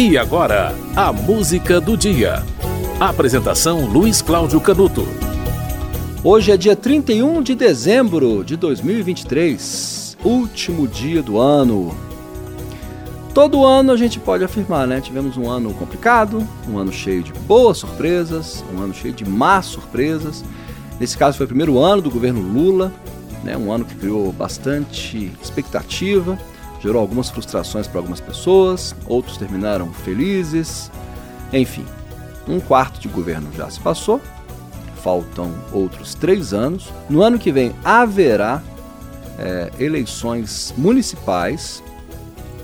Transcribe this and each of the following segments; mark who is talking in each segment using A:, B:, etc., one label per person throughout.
A: E agora, a música do dia. Apresentação Luiz Cláudio Canuto.
B: Hoje é dia 31 de dezembro de 2023, último dia do ano. Todo ano a gente pode afirmar, né? Tivemos um ano complicado, um ano cheio de boas surpresas, um ano cheio de más surpresas. Nesse caso foi o primeiro ano do governo Lula, né? Um ano que criou bastante expectativa gerou algumas frustrações para algumas pessoas, outros terminaram felizes. Enfim, um quarto de governo já se passou, faltam outros três anos. No ano que vem haverá é, eleições municipais,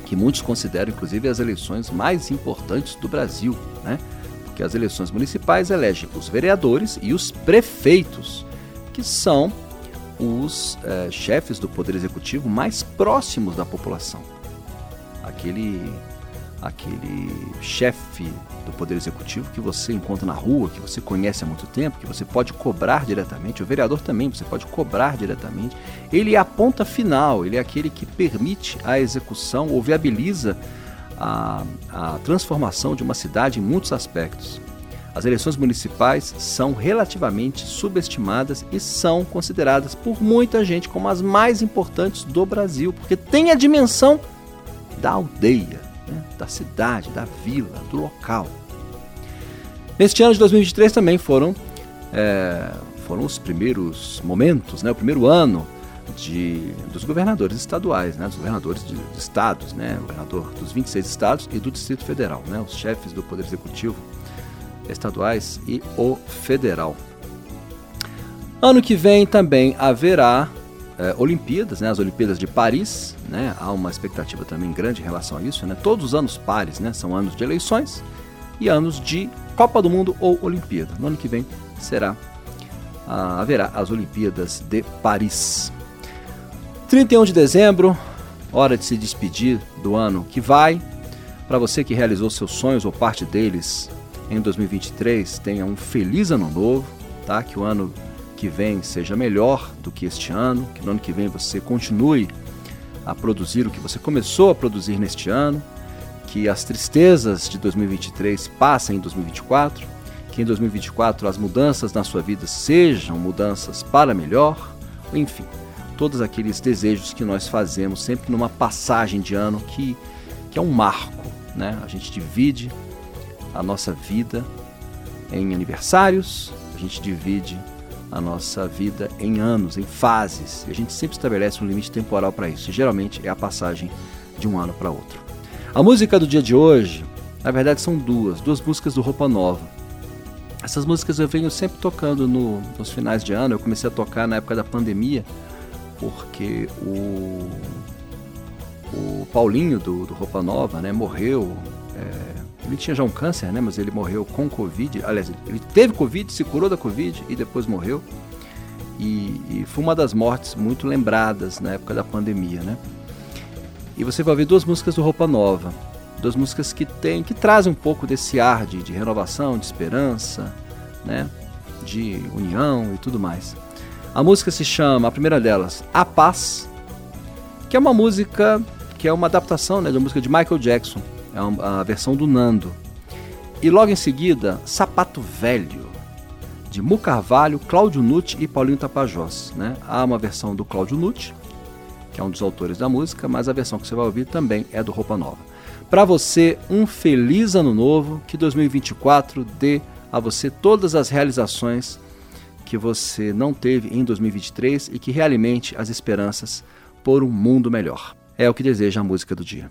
B: que muitos consideram inclusive as eleições mais importantes do Brasil, né? Porque as eleições municipais elegem os vereadores e os prefeitos, que são os é, chefes do Poder Executivo mais próximos da população. Aquele, aquele chefe do Poder Executivo que você encontra na rua, que você conhece há muito tempo, que você pode cobrar diretamente, o vereador também você pode cobrar diretamente. Ele é a ponta final, ele é aquele que permite a execução ou viabiliza a, a transformação de uma cidade em muitos aspectos. As eleições municipais são relativamente subestimadas e são consideradas por muita gente como as mais importantes do Brasil, porque tem a dimensão da aldeia, né? da cidade, da vila, do local. Neste ano de 2023 também foram, é, foram os primeiros momentos, né? o primeiro ano de, dos governadores estaduais, né? dos governadores de, de estados, né? governador dos 26 estados e do Distrito Federal, né? os chefes do Poder Executivo estaduais e o federal. Ano que vem também haverá é, Olimpíadas, né, as Olimpíadas de Paris, né, há uma expectativa também grande em relação a isso. Né, todos os anos pares né, são anos de eleições e anos de Copa do Mundo ou Olimpíada. No ano que vem será ah, haverá as Olimpíadas de Paris. 31 de dezembro, hora de se despedir do ano que vai. Para você que realizou seus sonhos ou parte deles em 2023 tenha um feliz ano novo, tá? Que o ano que vem seja melhor do que este ano, que no ano que vem você continue a produzir o que você começou a produzir neste ano, que as tristezas de 2023 passem em 2024, que em 2024 as mudanças na sua vida sejam mudanças para melhor, enfim, todos aqueles desejos que nós fazemos sempre numa passagem de ano que, que é um marco, né? A gente divide a nossa vida em aniversários, a gente divide a nossa vida em anos, em fases, e a gente sempre estabelece um limite temporal para isso, e geralmente é a passagem de um ano para outro. A música do dia de hoje, na verdade, são duas, duas músicas do Roupa Nova. Essas músicas eu venho sempre tocando no, nos finais de ano, eu comecei a tocar na época da pandemia, porque o, o Paulinho do, do Roupa Nova né, morreu. É, ele tinha já um câncer, né? Mas ele morreu com Covid. Aliás, ele teve Covid, se curou da Covid e depois morreu. E, e foi uma das mortes muito lembradas na época da pandemia, né? E você vai ouvir duas músicas do Roupa Nova. Duas músicas que tem, que trazem um pouco desse ar de, de renovação, de esperança, né? De união e tudo mais. A música se chama, a primeira delas, A Paz, que é uma música que é uma adaptação né, da música de Michael Jackson é a versão do Nando. E logo em seguida, Sapato Velho, de Mu Carvalho, Cláudio Nutti e Paulinho Tapajós. Né? Há uma versão do Cláudio Nutti, que é um dos autores da música, mas a versão que você vai ouvir também é do Roupa Nova. Para você, um feliz ano novo, que 2024 dê a você todas as realizações que você não teve em 2023 e que realimente as esperanças por um mundo melhor. É o que deseja a música do dia.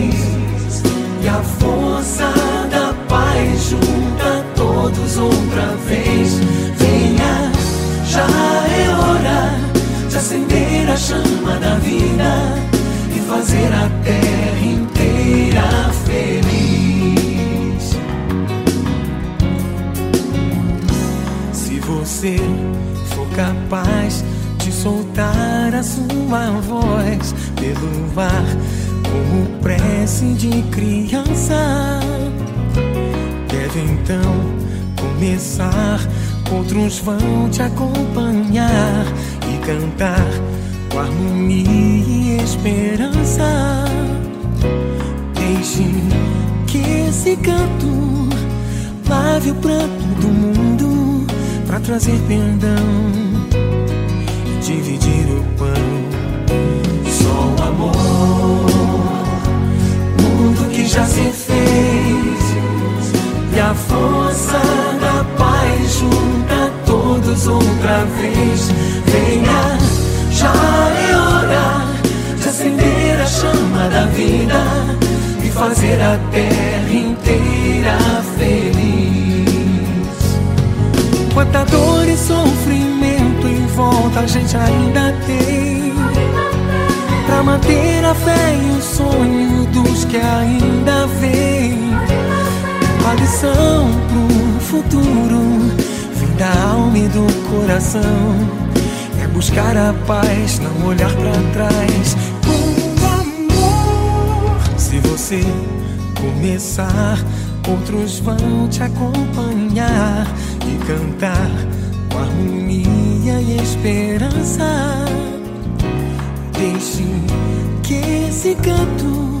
C: a força da paz junta todos outra vez. Venha, já é hora de acender a chama da vida e fazer a terra inteira feliz. Se você for capaz de soltar a sua voz pelo ar como prece de criança. Deve então começar, outros vão te acompanhar e cantar com harmonia e esperança. Deixe que esse canto lave o pranto do mundo para trazer perdão e dividir o pão. Já se fez e a força da paz junta todos outra vez. Venha, já é hora de acender a chama da vida e fazer a terra inteira feliz. Quanta dor e sofrimento em volta a gente ainda tem Pra manter a fé e o sonho dos que ainda vêm. A lição pro futuro Vem da alma e do coração. É buscar a paz, não olhar pra trás. Com amor Se você começar Outros vão te acompanhar E cantar com harmonia e esperança. Deixe que esse canto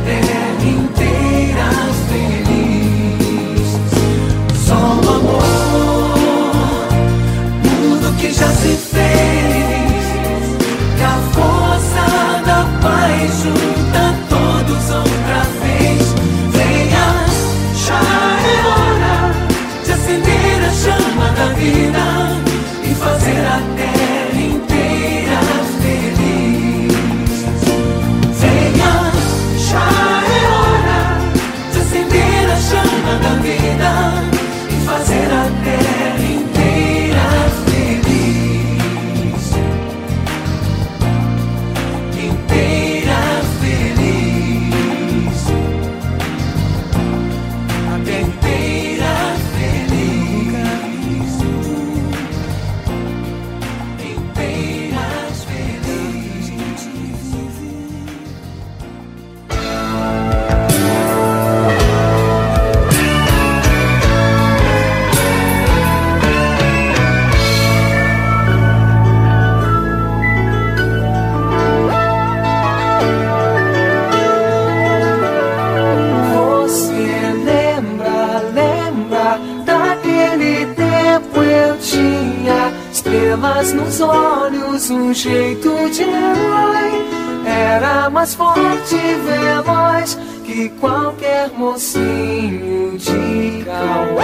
D: estrelas nos olhos, um jeito de herói. Era mais forte e veloz que qualquer mocinho de cowboy.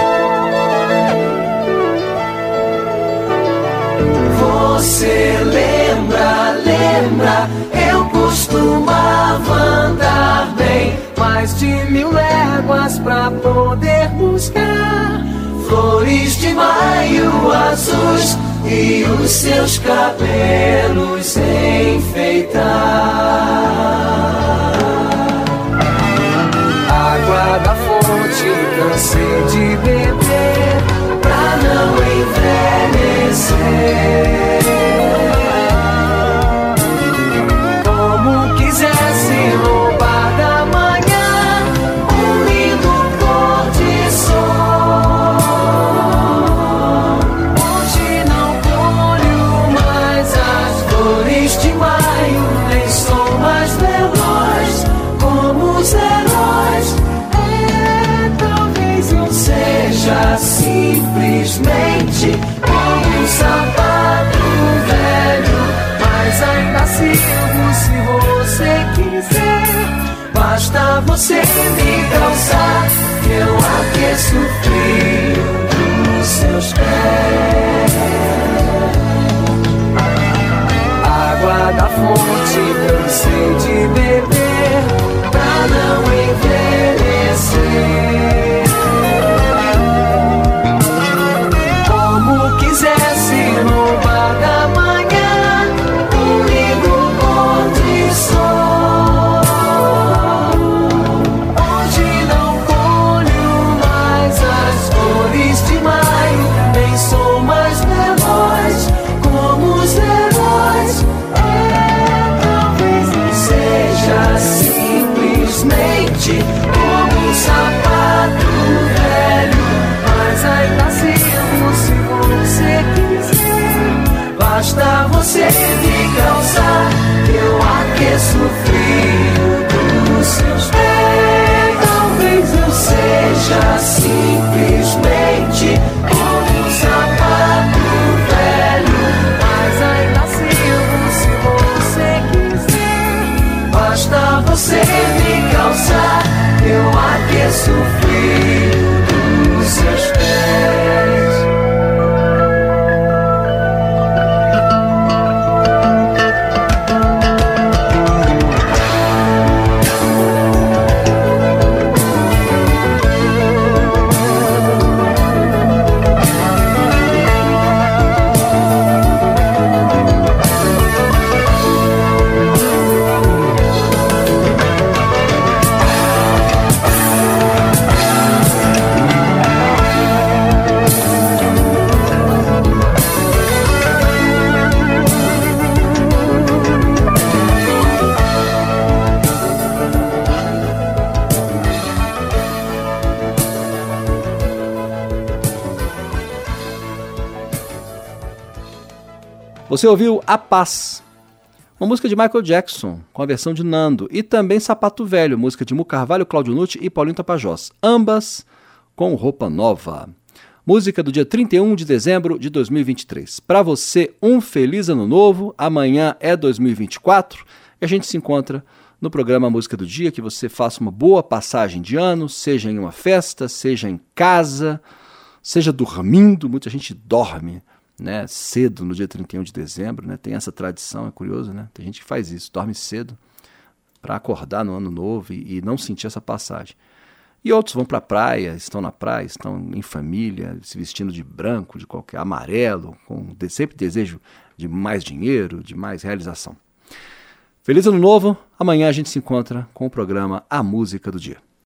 D: Você lembra, lembra
C: eu costumava andar bem mais de mil léguas pra poder buscar flores de maio azuis e os seus cabelos enfeitar. Água da fonte, cansei de beber pra não envelhecer. Ainda sirvo se você quiser. Basta você me calçar que eu aqueço o frio dos seus pés. Água da fonte, cansei de beber pra não envelhecer. Você me causar, eu aqueço o frio dos seus pés. Talvez eu seja simplesmente um sapato velho, mas ainda sirvo se você quiser. Basta você me calçar, eu aqueço o frio
B: Você ouviu A Paz, uma música de Michael Jackson, com a versão de Nando, e também Sapato Velho, música de Mu Carvalho, Claudio Nucci e Paulinho Tapajós, ambas com roupa nova. Música do dia 31 de dezembro de 2023. Para você, um feliz ano novo. Amanhã é 2024 e a gente se encontra no programa Música do Dia. Que você faça uma boa passagem de ano, seja em uma festa, seja em casa, seja dormindo. Muita gente dorme né, cedo no dia 31 de dezembro, né? Tem essa tradição, é curioso, né? Tem gente que faz isso, dorme cedo para acordar no ano novo e, e, não sentir essa passagem. E outros vão para a praia, estão na praia, estão em família, se vestindo de branco, de qualquer amarelo, com sempre desejo de mais dinheiro, de mais realização. Feliz ano novo. Amanhã a gente se encontra com o programa A Música do Dia.